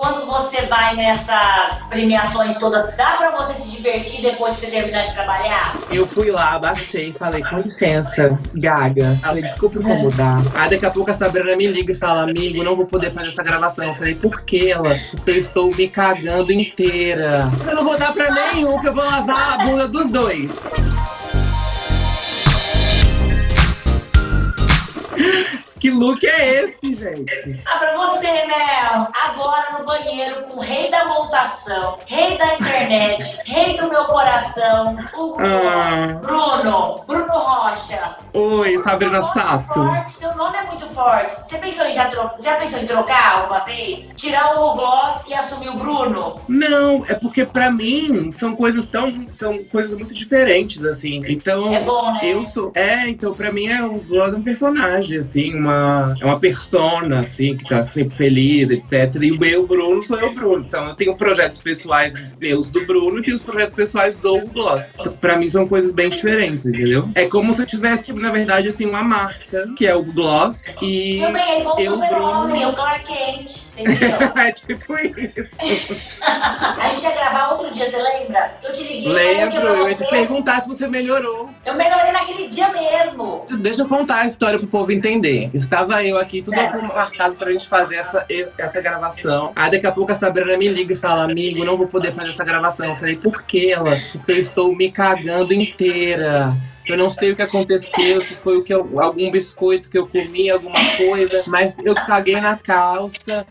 Quando você vai nessas premiações todas, dá pra você se divertir depois que você terminar de trabalhar? Eu fui lá, baixei, falei, com licença, gaga. Falei, desculpa incomodar. Aí daqui a pouco a Sabrina me liga e fala, amigo, não vou poder fazer essa gravação. Eu falei, por que ela? Porque eu estou me cagando inteira. Eu não vou dar pra nenhum, que eu vou lavar a bunda dos dois. Que look é esse, gente? Ah, pra você, Mel. Agora no banheiro com o rei da montação, rei da internet, rei do meu coração, o Ah. Bruno, Bruno Rocha. Oi, Sabrina Sato. forte, Seu nome é muito forte. Você pensou em já, tro... já pensou em trocar alguma vez? Tirar o gloss e assumir o Bruno? Não, é porque pra mim são coisas tão. São coisas muito diferentes, assim. Então. É bom, né? Eu sou. É, então pra mim é um Gloss é um personagem, assim, uma. É uma persona, assim, que tá sempre feliz, etc. E o meu Bruno sou eu, Bruno. Então eu tenho projetos pessoais meus do Bruno e tenho os projetos pessoais do Gloss. Pra mim são coisas bem diferentes, entendeu? É como se eu tivesse, na verdade, assim, uma marca, que é o Gloss, e. Meu bem, é igual o eu, super-homem, Bruno. o Clark Kent, entendeu? é tipo isso. A gente ia gravar outro dia, você lembra? Eu te liguei, eu Lembro, eu ia te perguntar se você melhorou. Eu melhorei naquele dia mesmo. Deixa eu contar a história pro povo entender. Estava eu aqui, tudo É. marcado pra gente fazer essa, essa gravação. Aí daqui a pouco a Sabrina me liga e fala: Amigo, não vou poder fazer essa gravação. Eu falei: Por que ela? Porque eu estou me cagando inteira. Eu não sei o que aconteceu, se foi o que eu- algum biscoito que eu comi, alguma coisa, mas eu caguei na calça,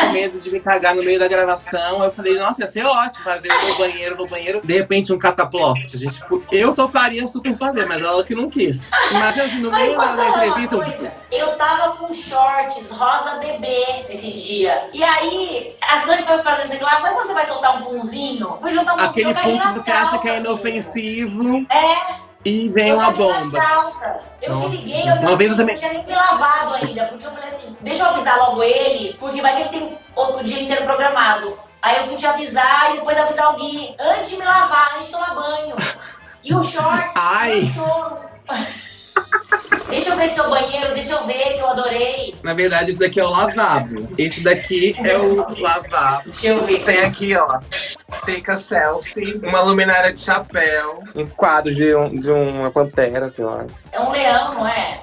com medo de me cagar no meio da gravação. Eu falei, nossa, ia ser ótimo fazer no banheiro, no banheiro, de repente um cataploft, gente. Eu toparia super fazer, mas ela que não quis. Mas assim, no meio da, entrevista, coisa? Eu tava com shorts rosa bebê esse dia. E aí, a Sani foi fazendo esse classe. Sabe quando você vai soltar um punzinho? Fui soltar um punzinho, aquele eu caí ponto nas que você acha que é calças, inofensivo É, e vem eu uma bomba. calças. Eu Nossa. te liguei, eu Uma não, vez eu também- não tinha nem me lavado ainda. Porque eu falei assim, deixa eu avisar logo ele, porque vai que ele tem o, dia inteiro programado. Aí eu fui te avisar e depois avisar o Gui, antes de me lavar, antes de tomar banho. E o short, Ai. o choro. Deixa eu ver seu banheiro, deixa eu ver que eu adorei. Na verdade, esse daqui é o lavabo. Esse daqui é o lavabo. Deixa eu ver. Tem aqui, ó. Take a selfie, uma luminária de chapéu, um quadro de, um- de uma pantera, sei lá. É um leão, não é?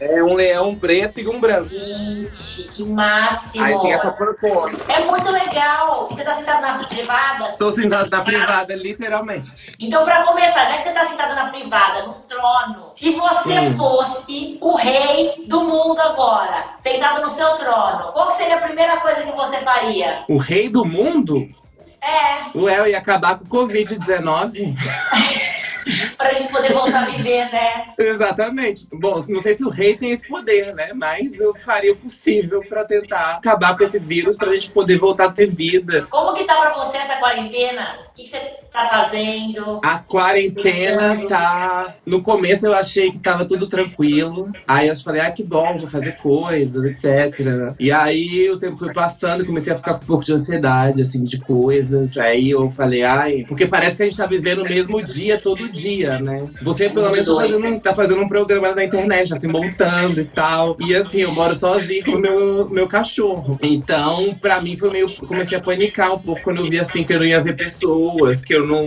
É um leão preto e um branco. Gente, que máximo. Aí tem essa proposta. É muito legal. Você tá sentado na privada? Estou sentado na privada, literalmente. Então, pra começar, já que você tá sentado na privada, no trono, se você Hum. fosse o rei do mundo agora, sentado no seu trono, qual seria a primeira coisa que você faria? O rei do mundo? É, O El ia acabar com o Covid-19? pra gente poder voltar a viver, né? Exatamente. Bom, não sei se o rei tem esse poder, né? Mas eu faria o possível pra tentar acabar com esse vírus pra gente poder voltar a ter vida. Como que tá pra você essa quarentena? O que, que você tá fazendo? A quarentena tá. No começo eu achei que tava tudo tranquilo. Aí eu falei, ah, que bom, vou fazer coisas, etc. E aí o tempo foi passando e comecei a ficar com um pouco de ansiedade, assim, de coisas. Aí eu falei, ai, porque parece que a gente tá vivendo o mesmo dia todo dia, né? Você pelo menos tá fazendo, um- tá fazendo um programa na internet, assim, montando e tal. E assim, eu moro sozinho com o meu, meu cachorro. Então, pra mim foi meio. Comecei a panicar um pouco quando eu vi assim que eu não ia ver pessoas, que eu não,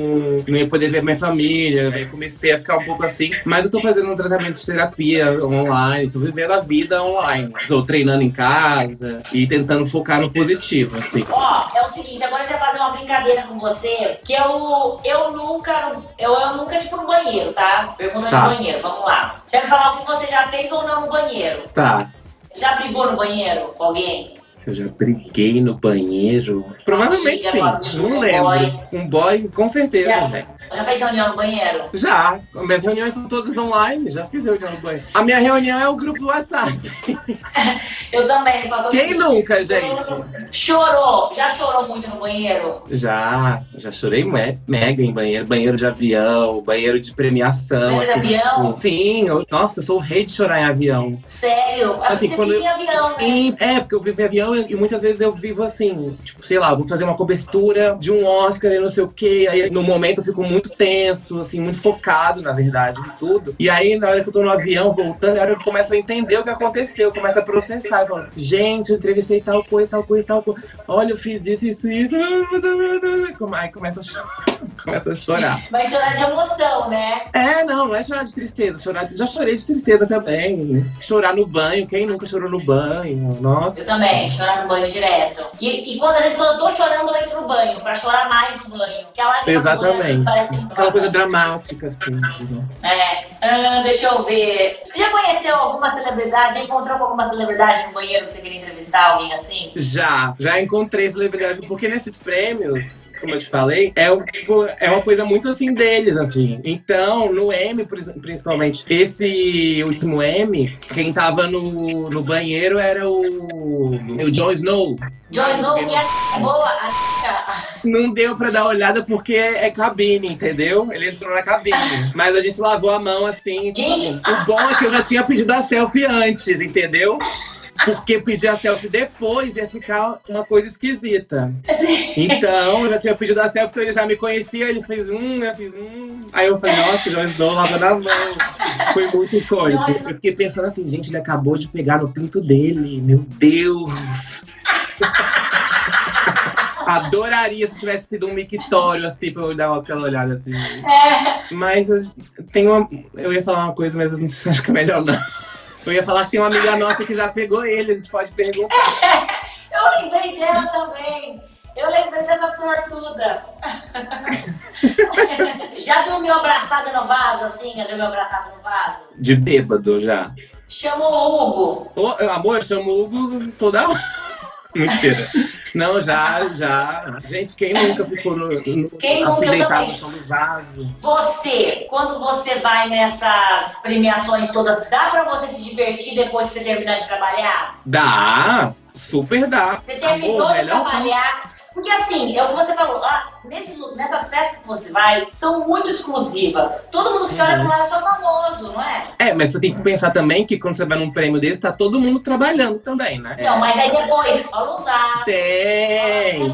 não ia poder ver minha família. Aí comecei a ficar um pouco assim. Mas eu tô fazendo um tratamento de terapia online, tô vivendo a vida online. Tô treinando em casa e tentando focar no positivo, assim. Ó, é o seguinte, agora eu já fazer uma brincadeira com você, que eu, eu nunca, eu, eu nunca, tipo, no banheiro, tá? Pergunta Tá. de banheiro, vamos lá. Você vai me falar o que você já fez ou não no banheiro. Tá. Já brigou no banheiro com alguém? Se eu já briguei no banheiro. Provavelmente sim. Não lembro. boy. Com boy, com certeza, Já. gente. Já fez reunião no banheiro? Já, minhas reuniões são todas online, já fiz reunião no banho. A minha reunião é o grupo do WhatsApp. Eu também faço Quem assim. nunca, gente? Chorou? Já chorou muito no banheiro? Já, já chorei me- mega em banheiro, banheiro de avião, banheiro de premiação. Banheiro de assim, avião? tipo, sim, eu- nossa, eu sou o rei de chorar em avião. Sério? Assim, Assim, você quando vive em eu- avião, né? Sim, é, porque eu vivo em avião e muitas vezes eu vivo assim, tipo, sei lá, vou fazer uma cobertura de um Oscar e não sei o quê. Aí no momento eu fico muito tenso, assim, muito focado, na verdade, em tudo. E aí, na hora que eu tô no avião voltando, é a hora que eu começo a entender o que aconteceu, eu começo a processar. Eu falo, gente, eu entrevistei tal coisa, tal coisa, tal coisa. Olha, eu fiz isso, isso, isso. Aí começa a chorar. Começa a chorar. Vai chorar de emoção, né? É, não, não é chorar de tristeza. Chorar. Já chorei de tristeza também. Chorar no banho, quem nunca chorou no banho? Nossa. Eu também, chorar no banho direto. E, e quando às vezes quando eu tô chorando, eu entro no banho, pra chorar mais no banho. Que a lágrima Exatamente. Parece... Aquela coisa dramática, assim. É. Ah, deixa eu ver. Você já conheceu alguma celebridade? Já encontrou com alguma celebridade no banheiro que você queria entrevistar? Alguém assim? Já, já encontrei celebridade. Porque nesses prêmios, como eu te falei, é, tipo, é uma coisa muito assim deles, assim. Então, no M, principalmente, esse último M, quem tava no, no banheiro era o, o Jon Snow. Jon Snow e a boa, a Não deu pra dar olhada porque é cabine, entendeu? Ele entrou na cabine. Mas a gente lavou a mão assim. Gente, tipo, o bom é que eu já tinha pedido a selfie antes, entendeu? Porque pedir a selfie depois ia ficar uma coisa esquisita. Então, eu já tinha pedido a selfie, então ele já me conhecia, ele fez um, eu fiz um. Aí eu falei, nossa, Jon Snow lava na mão. Foi muito icônico. Eu fiquei pensando assim, gente, ele acabou de pegar no pinto dele. Meu Deus! Adoraria se tivesse sido um mictório, assim, pra eu dar aquela olhada assim. É. Mas tem uma. Eu ia falar uma coisa, mas não sei, acho que é melhor não. Eu ia falar que tem uma amiga nossa que já pegou ele, a gente pode perguntar. eu lembrei dela também. Eu lembrei dessa sortuda. já dormiu abraçada no vaso, assim? Já dormiu abraçada no vaso? De bêbado, já. Chamou o Hugo. Ô, amor, eu chamo o Hugo toda hora. Mentira. Não, já, já. Gente, quem nunca ficou no, no quem nunca deitado no chão do vaso? Você, quando você vai nessas premiações todas, dá pra você se divertir depois que você terminar de trabalhar? Dá, super dá. Você terminou Amor, de trabalhar. Porque assim, é o que você falou, ah, nesse, nessas festas que você vai, são muito exclusivas. Todo mundo que olha pro lado é só famoso, não é? É, mas você tem que pensar também que quando você vai num prêmio desse, tá todo mundo trabalhando também, né? Não, mas aí depois, vamos usar. Tem.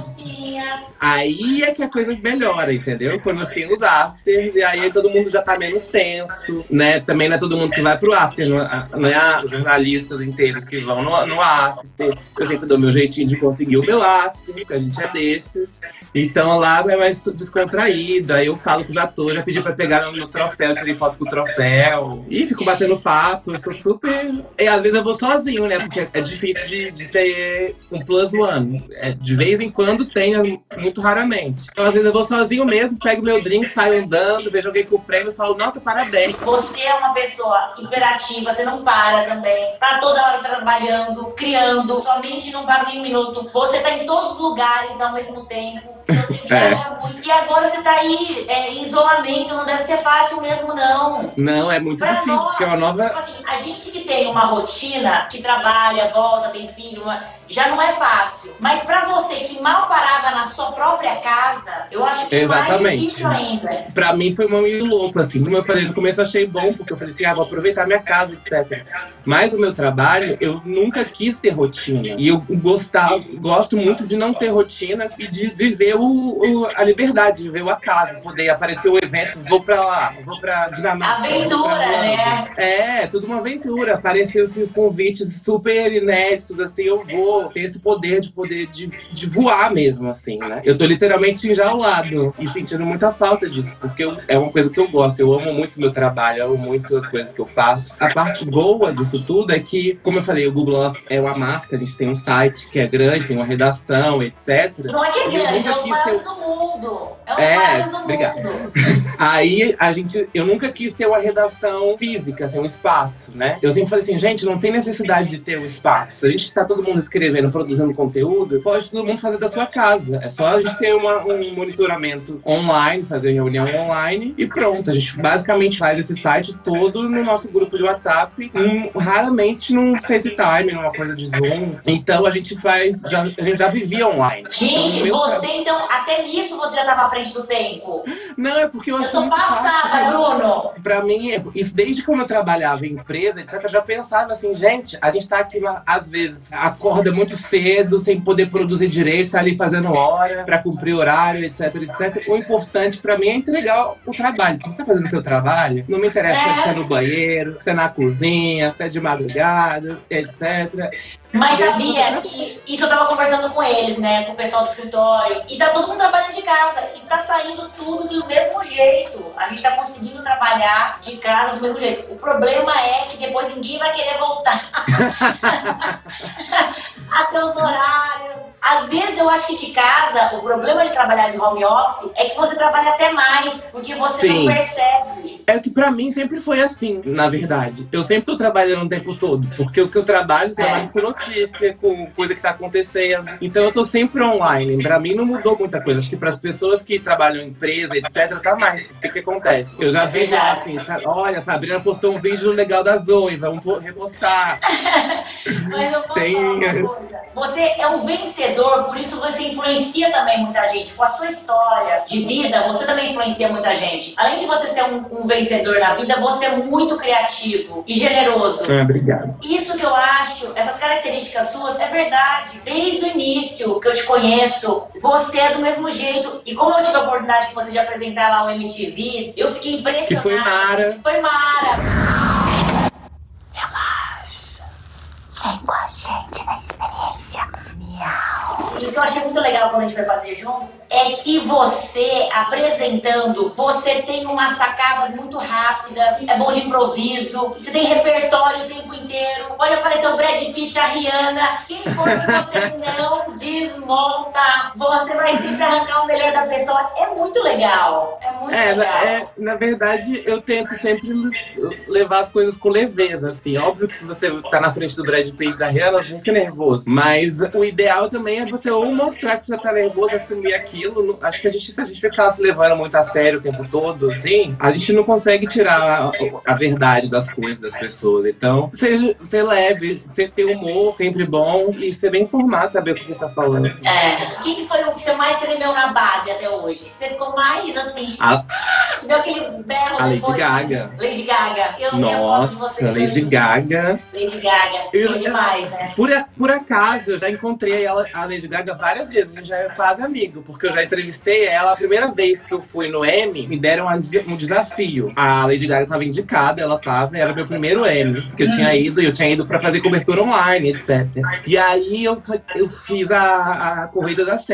Aí é que a coisa melhora, entendeu? Quando você tem os afters, e aí todo mundo já tá menos tenso, né? Também não é todo mundo que vai pro after, não é, é os jornalistas inteiros que vão no, no after. Eu sempre dou meu jeitinho de conseguir o meu after, porque a gente é desses. Então lá é mais descontraído. Aí eu falo com os atores, já pedi pra pegar no troféu, tirei foto com o troféu. E fico batendo papo, eu sou super. E às vezes eu vou sozinho, né? Porque é difícil de, de ter um plus one. É, de vez em quando tem, muito raramente. Então, às vezes, eu vou sozinho mesmo, pego meu drink, saio andando, vejo alguém com o prêmio e falo, nossa, parabéns. Você é uma pessoa hiperativa, você não para também. Tá toda hora trabalhando, criando, sua mente não para nem um minuto. Você tá em todos os lugares ao mesmo tempo. Você viaja é. muito. E agora você tá aí é, em isolamento, não deve ser fácil mesmo, não. Não, é muito pra difícil, nós, porque é uma nova. Tipo assim, a gente que tem uma rotina, que trabalha, volta, tem filho, uma... já não é fácil. Mas pra você que mal parava na sua própria casa, eu acho que Exatamente. mais difícil ainda. Pra mim foi meio louco, assim. Como eu falei no começo, eu achei bom, porque eu falei assim, ah, vou aproveitar minha casa, etc. Mas o meu trabalho, eu nunca quis ter rotina. E eu gostar, gosto muito de não ter rotina e de viver o, o a liberdade, de viver o acaso. Poder aparecer o evento, vou pra lá, vou pra Dinamarca. Aventura, né? É, tudo uma aventura. Apareceu assim, os convites super inéditos, assim, eu vou ter esse poder de poder de, de voar mesmo, assim, né? Eu tô literalmente enjaulado e sentindo muita falta disso, porque eu, é uma coisa que eu gosto. Eu amo muito meu trabalho, eu amo muito as coisas que eu faço. A parte boa disso tudo é que, como eu falei, o Google é uma marca, a gente tem um site que é grande, tem uma redação, etc. Não é que é grande, é o maior ter... do mundo. É o é, do obrigado. mundo. Aí a gente, eu nunca quis ter uma redação física, assim, um espaço, né? Eu sempre falei assim, gente, não tem necessidade de ter um espaço. Se a gente está todo mundo escrevendo, produzindo conteúdo, pode todo mundo fazer da sua casa. É só a gente ter uma, um monitoramento online, fazer reunião online e pronto. A gente basicamente faz esse site todo no nosso grupo de WhatsApp, um, raramente num FaceTime, numa coisa de Zoom. Então a gente faz, já, a gente já vivia online. Gente, então, você então, até nisso você já estava à frente do tempo. Não, é porque eu acho tô muito passada, fácil. Bruno. Pra mim, é- isso desde quando eu trabalhava em empresa, etc., eu já pensava assim, gente, a gente tá aqui, às vezes, acorda muito cedo, sem poder produzir direito, tá ali fazendo hora pra cumprir horário, etc, etc. O importante pra mim é entregar o trabalho. Se você tá fazendo o seu trabalho, não me interessa É. se você é no banheiro, se é na cozinha, se é de madrugada, etc. Mas sabia quando- que isso eu tava conversando com eles, né? Com o pessoal do escritório. E tá todo mundo trabalhando de casa. E tá saindo tudo do mesmo jeito. A gente tá conseguindo trabalhar de casa do mesmo jeito. O problema é que depois ninguém vai querer voltar até os horários. Às vezes eu acho que de casa, o problema de trabalhar de home office é que você trabalha até mais, porque você Sim. não percebe. É que pra mim sempre foi assim, na verdade. Eu sempre tô trabalhando o tempo todo, porque o que eu trabalho, eu trabalho É. com notícia, com coisa que tá acontecendo. Então eu tô sempre online. Pra mim não mudou muita coisa. Acho que pras pessoas que trabalham em empresa, etc, tá mais. O que que acontece? Eu já É vi lá verdade. assim, tá- olha, Sabrina postou um vídeo legal da Zoe, vamos po- repostar. Mas eu posso Tem- falar uma coisa. Você é um vencedor, por isso você influencia também muita gente. Com a sua história de vida, você também influencia muita gente. Além de você ser um, um vencedor na vida, você é muito criativo e generoso. Ah, obrigado. Isso que eu acho, essas características suas, é verdade. Desde o início que eu te conheço, você é do mesmo jeito. E como eu tive a oportunidade de você de apresentar lá o MTV, eu fiquei impressionada. Que foi Mara. Foi Mara. Vem com a gente na experiência. Miau. E o que eu achei muito legal quando a gente foi fazer juntos é que você, apresentando, você tem umas sacadas muito rápidas, é bom de improviso, você tem repertório o tempo inteiro. Pode aparecer o Brad Pitt, a Rihanna, quem for que você não desmonta. Você vai sempre arrancar o melhor da pessoa. É muito legal. É muito É na, legal. é, na verdade, eu tento sempre levar as coisas com leveza, assim. Óbvio que se você tá na frente do Brad Pitt da Rihanna, você fica nervoso. Mas o ideal também é você ou mostrar que você tá nervoso, assumir aquilo. Acho que a gente, se a gente ficar se levando muito a sério o tempo todo, assim, a gente não consegue tirar a, a verdade das coisas das pessoas. Então, seja, ser leve, você ter humor sempre bom e ser bem informado, saber o que você tá falando. É. Quem que foi que você mais tremeu na base até hoje? Você ficou mais assim. A- Deu aquele berro A Lady depois. Gaga. Lady Gaga. Eu Nossa, Lady. Gaga. Lady Gaga. Eu já- demais, né? Por, a- por acaso, eu já encontrei ela, a Lady Gaga várias vezes, a gente já é quase amigo, porque eu já entrevistei ela a primeira vez que eu fui no M, me deram um desafio. A Lady Gaga tava indicada, ela tava, era meu primeiro M, que eu tinha ido, e eu tinha ido pra fazer cobertura online, etc. E aí eu, eu fiz a, a corrida das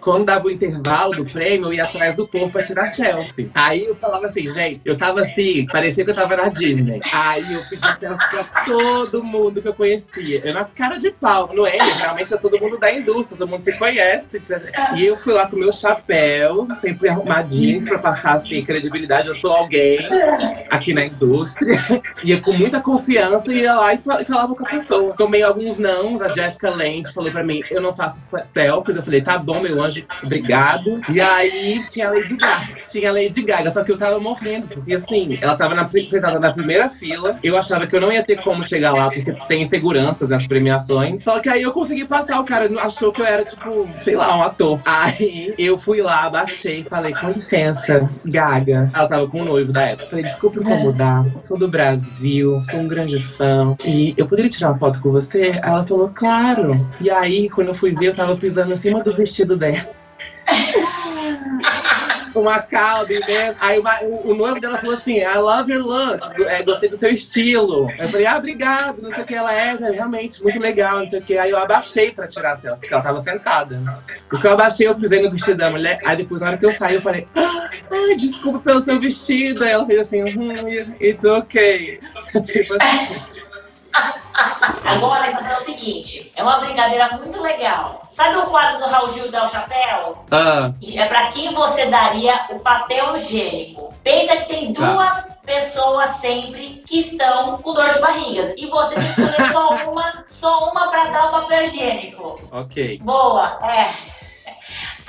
Quando dava o intervalo do prêmio, eu ia atrás do povo pra tirar selfie. Aí eu falava assim, gente, eu tava assim, parecia que eu tava na Disney. Aí eu pedi selfie pra todo mundo que eu conhecia. Eu na cara de pau. No M, geralmente é todo mundo da indústria, todo mundo se conhece, etc. E eu fui lá com meu chapéu, sempre arrumadinho, pra passar assim, credibilidade. Eu sou alguém aqui na indústria. Ia com muita confiança e ia lá e fa- falava com a pessoa. Tomei alguns nãos, a Jessica Lange falou pra mim: eu não faço fa- selfies. Eu falei, tá bom, meu anjo, obrigado. E aí tinha a Lady Gaga. Tinha a Lady Gaga, só que eu tava morrendo, porque assim, ela tava na, sentada na primeira fila. Eu achava que eu não ia ter como chegar lá, porque tem seguranças nas premiações. Só que aí eu consegui passar, o cara achou que eu era, tipo, sei lá, um ator. Aí eu fui lá, abaixei e falei, com licença, Gaga. Ela tava com o noivo da época. Falei, desculpa incomodar, sou do Brasil, sou um grande fã. E eu poderia tirar uma foto com você? Aí Ela falou, claro. E aí, quando eu fui ver, eu tava pisando em cima do vestido dela. Uma calda imensa. Aí uma- o, o noivo dela falou assim: I love your look. É, gostei do seu estilo. Eu falei, ah, obrigado, não sei o que. Ela é, né, realmente, muito legal, não sei o que. Aí eu abaixei pra tirar a selfie, porque ela tava sentada. Porque eu abaixei, eu pisei no vestido da mulher. Aí depois, na hora que eu saí, eu falei, ah, ai, desculpa pelo seu vestido. Aí ela fez assim, hum, it's okay. tipo assim. Agora fazer o seguinte: é uma brincadeira muito legal. Sabe o quadro do Raul Gil dá o chapéu? Ah, É pra quem você daria o papel higiênico. Pensa que tem Tá. duas pessoas sempre que estão com dor de barrigas. E você tem que escolher só uma, só uma pra dar o papel higiênico. ok. Boa, é.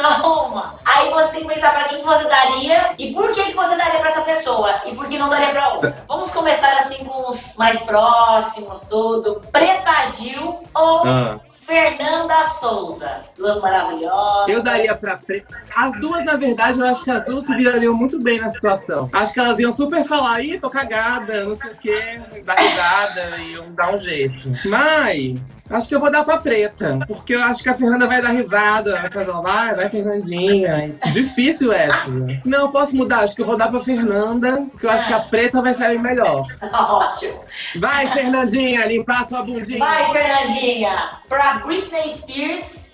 Só uma. Aí você tem que pensar pra quem que você daria e por que, que você daria pra essa pessoa e por que não daria pra outra. Vamos começar assim com os mais próximos, tudo. Preta Gil ou Ah, Fernanda Souza. Duas maravilhosas. Eu daria pra preta. As duas, na verdade, eu acho que as duas se virariam muito bem na situação. Acho que elas iam super falar, ih, tô cagada, não sei o quê, dar risada, iam dar um jeito. Mas. Acho que eu vou dar pra preta, porque eu acho que a Fernanda vai dar risada, vai fazer, vai, vai, Fernandinha. Difícil essa. Não, posso mudar, acho que eu vou dar pra Fernanda, porque eu acho que a preta vai sair melhor. Ótimo. Vai, Fernandinha, limpar sua bundinha. Vai, Fernandinha. Pra Britney Spears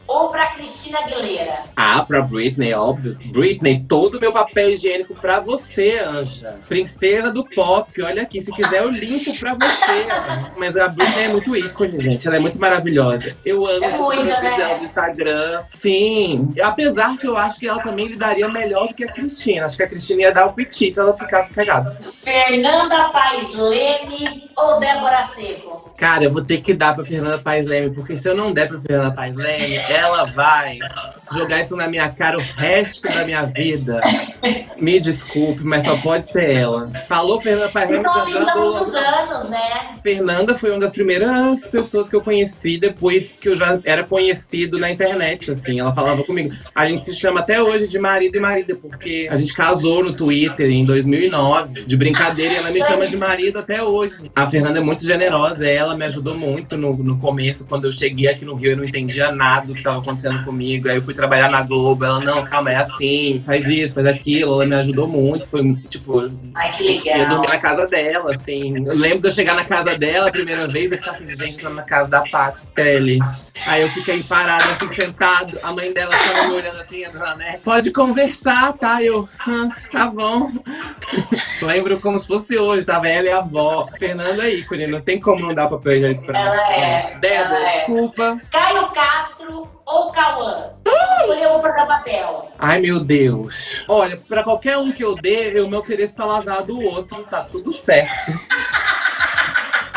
ou pra Cristina Aguilera? Ah, pra Britney, óbvio. Britney, todo o meu papel higiênico pra você, Anja. Princesa do pop, olha aqui, se quiser eu limpo pra você. Mas a Britney é muito ícone, gente. Ela é muito maravilhosa. Eu amo É muito, né? dela do Instagram. Sim. Apesar que eu acho que ela também lidaria melhor do que a Cristina. Acho que a Cristina ia dar o petit se ela ficasse cagada. Fernanda Paes Leme ou Débora Seco? Cara, eu vou ter que dar pra Fernanda Paes Leme, porque se eu não der pra Fernanda Paes Leme, ela vai jogar isso na minha cara o resto da minha vida. Me desculpe, mas só pode ser ela. Falou Fernanda Paes Vocês Leme. são amigos há muitos anos, né? Fernanda foi uma das primeiras pessoas que eu conheci depois que eu já era conhecido na internet, assim. Ela falava comigo. A gente se chama até hoje de marido e marida, porque a gente casou no Twitter em 2009, de brincadeira, e ela me chama de marido até hoje. A Fernanda é muito generosa, ela me ajudou muito no, no começo, quando eu cheguei aqui no Rio, eu não entendia nada do que estava acontecendo comigo. Aí eu fui trabalhar na Globo, ela, não, calma, é assim, faz isso, faz aquilo. Ela me ajudou muito, foi, tipo, Ai, que legal. eu dormi na casa dela, assim. Eu lembro de eu chegar na casa dela a primeira vez e ficar assim, gente, na casa da Paty Teles. Aí eu fiquei parada, assim, sentado. A mãe dela tava me olhando assim, a dona Né? Pode conversar, tá? Eu, ah, tá bom. lembro como se fosse hoje, tava ela e a avó. Fernanda ícone, não tem como não dar papel higiênico pra Ela é, Débora, ela é. desculpa. Caio Castro ou Cauã? Escolheu um pra dar papel. Ai, meu Deus. Olha, pra qualquer um que eu dê, eu me ofereço pra lavar do outro, tá tudo certo.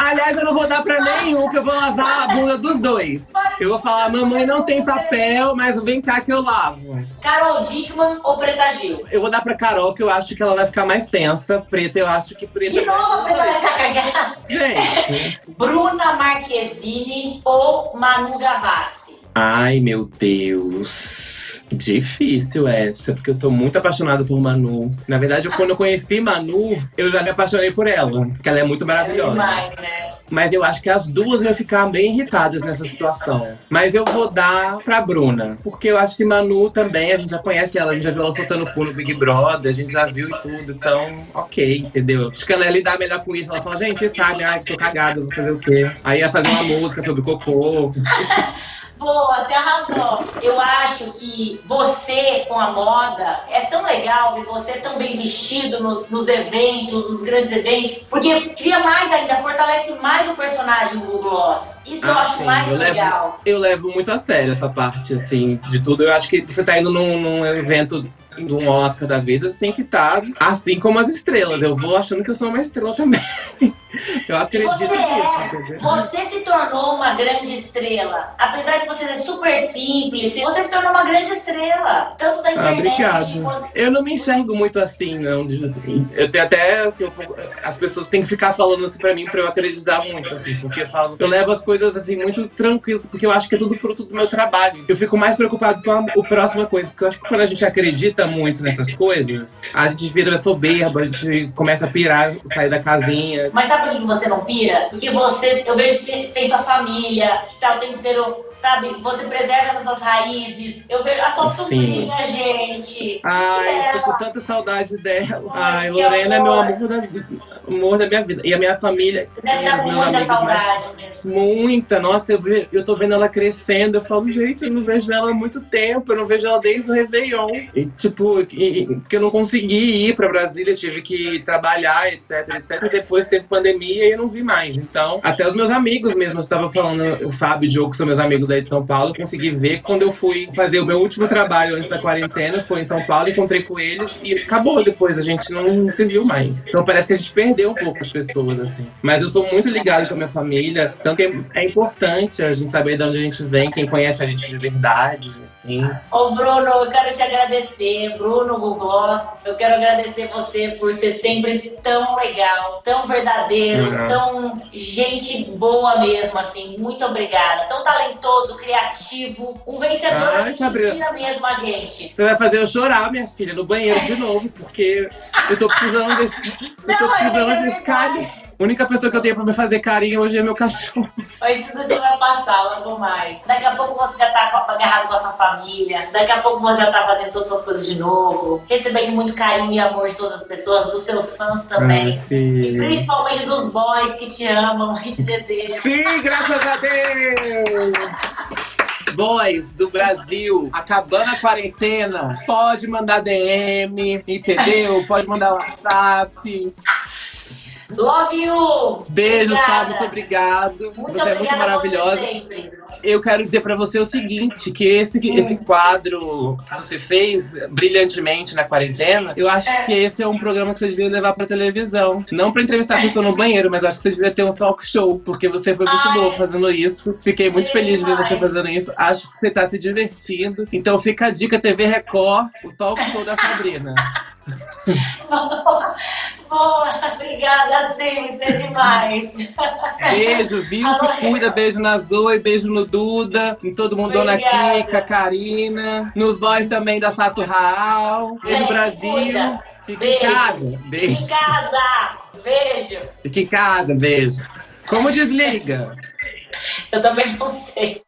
Aliás, eu não vou dar pra nenhum, que eu vou lavar a bunda dos dois. Eu vou falar, mamãe não tem papel, mas vem cá que eu lavo. Carol Dickman ou Preta Gil? Eu vou dar pra Carol, que eu acho que ela vai ficar mais tensa. Preta, eu acho que preta. De novo a Preta vai ficar cagada. Gente. Bruna Marquezine ou Manu Gavassi? Ai, meu Deus. Difícil essa, porque eu tô muito apaixonada por Manu. Na verdade, eu- quando eu conheci Manu, eu já me apaixonei por ela, porque ela é muito É maravilhosa. demais, né? Mas eu acho que as duas vão ficar bem irritadas nessa situação. Mas eu vou dar pra Bruna. Porque eu acho que Manu também, a gente já conhece ela, a gente já viu ela soltando pu no Big Brother, a gente já viu e tudo. Então, ok, entendeu? Acho que ela ia lidar melhor com isso. Ela fala, gente, vocês sabem, ai, tô cagada, vou fazer o quê? Aí ia fazer uma música sobre cocô. Boa, você arrasou. Eu acho que você com a moda é tão legal ver você tão bem vestido nos, nos eventos, nos grandes eventos, porque cria mais ainda, fortalece mais o personagem do Gloss. Isso eu Ah, acho sim, mais eu levo- legal. Eu levo muito a sério essa parte, assim, de tudo. Eu acho que você tá indo num, num evento de um Oscar da vida, você tem que estar assim como as estrelas. Eu vou achando que eu sou uma estrela também. Eu acredito você é. Você se tornou uma grande estrela. Apesar de você ser super simples, você se tornou uma grande estrela. Tanto da Ah, internet obrigado. quanto. Eu não me enxergo muito assim, não. Eu tenho até, assim, um pouco- as pessoas têm que ficar falando assim pra mim pra eu acreditar muito, assim, porque eu falo, eu levo as coisas assim muito tranquilas, porque eu acho que é tudo fruto do meu trabalho. Eu fico mais preocupado com a, a próxima coisa, porque eu acho que quando a gente acredita muito nessas coisas, a gente vira soberba, a gente começa a pirar, sair da casinha. Mas sabe por que você não pira? Porque você, eu vejo que você tem sua família, que tá o tempo inteiro, sabe? Você preserva essas suas raízes. Eu vejo a sua Sim. sobrinha, gente. Ai, tô com tanta saudade dela. Ai, Ai, Lorena é meu amor. amor da vida, amor da minha vida. E a minha família, Você deve estar com muita mais saudade mesmo. Muita, nossa, eu, ve- eu tô vendo ela crescendo. Eu falo, gente, eu não vejo ela há muito tempo, eu não vejo ela desde o Réveillon. E, tipo, e- e- porque eu não consegui ir pra Brasília, tive que trabalhar, etc, etc. Depois teve pandemia e eu não vi mais. Então, até os meus amigos mesmo, eu tava falando, o Fábio e o Diogo, que são meus amigos daí de São Paulo, eu consegui ver quando eu fui fazer o meu último trabalho antes da quarentena, foi em São Paulo, encontrei com eles e acabou depois, a gente não se viu mais. Então parece que a gente perdeu um pouco as pessoas, assim. Mas eu sou muito ligado com a minha família, tanto que é importante a gente saber de onde a gente vem, quem conhece a gente de verdade, assim. Ô, Bruno, eu quero te agradecer. Bruno Gugloss, eu quero agradecer você por ser sempre tão legal, tão verdadeiro, Uhum. tão gente boa mesmo, assim. Muito obrigada. Tão talentoso, criativo, um vencedor Ai, assim, que inspira mesmo a gente. Você vai fazer eu chorar, minha filha, no banheiro de novo, porque eu tô precisando desse, eu tô precisando é desse verdade. A única pessoa que eu tenho pra me fazer carinho hoje é meu cachorro. Mas tudo isso vai passar logo mais. Daqui a pouco você já tá agarrado com a sua família. Daqui a pouco você já tá fazendo todas as suas coisas de novo. Recebendo muito carinho e amor de todas as pessoas, dos seus fãs também. Ah, E sim. principalmente dos boys que te amam e te desejam. Sim, graças a Deus! Boys do Brasil, acabando a quarentena, pode mandar DM, entendeu? Pode mandar WhatsApp. Love you! Beijo, tá? Muito obrigado. Muito você é muito maravilhosa. Eu quero dizer pra você o seguinte, que esse, esse quadro que você fez brilhantemente na quarentena, eu acho É. que esse é um programa que você devia levar pra televisão. Não pra entrevistar a pessoa no banheiro, mas acho que você devia ter um talk show, porque você foi muito Ai. boa fazendo isso. Fiquei muito feliz de ver você fazendo isso. Acho que você tá se divertindo. Então fica a dica TV Record, o talk show da Sabrina. Boa, obrigada, sim, você é demais. Beijo, viu? Se cuida, beijo na Zoe, beijo no Duda, em todo mundo, Dona Obrigada. Kika, Karina, nos boys também da Sato Raal. Beijo, É, Brasil. Fica Beijo. em casa. Em Beijo. casa. Beijo. Fica em casa, beijo. Como desliga? Eu também não sei.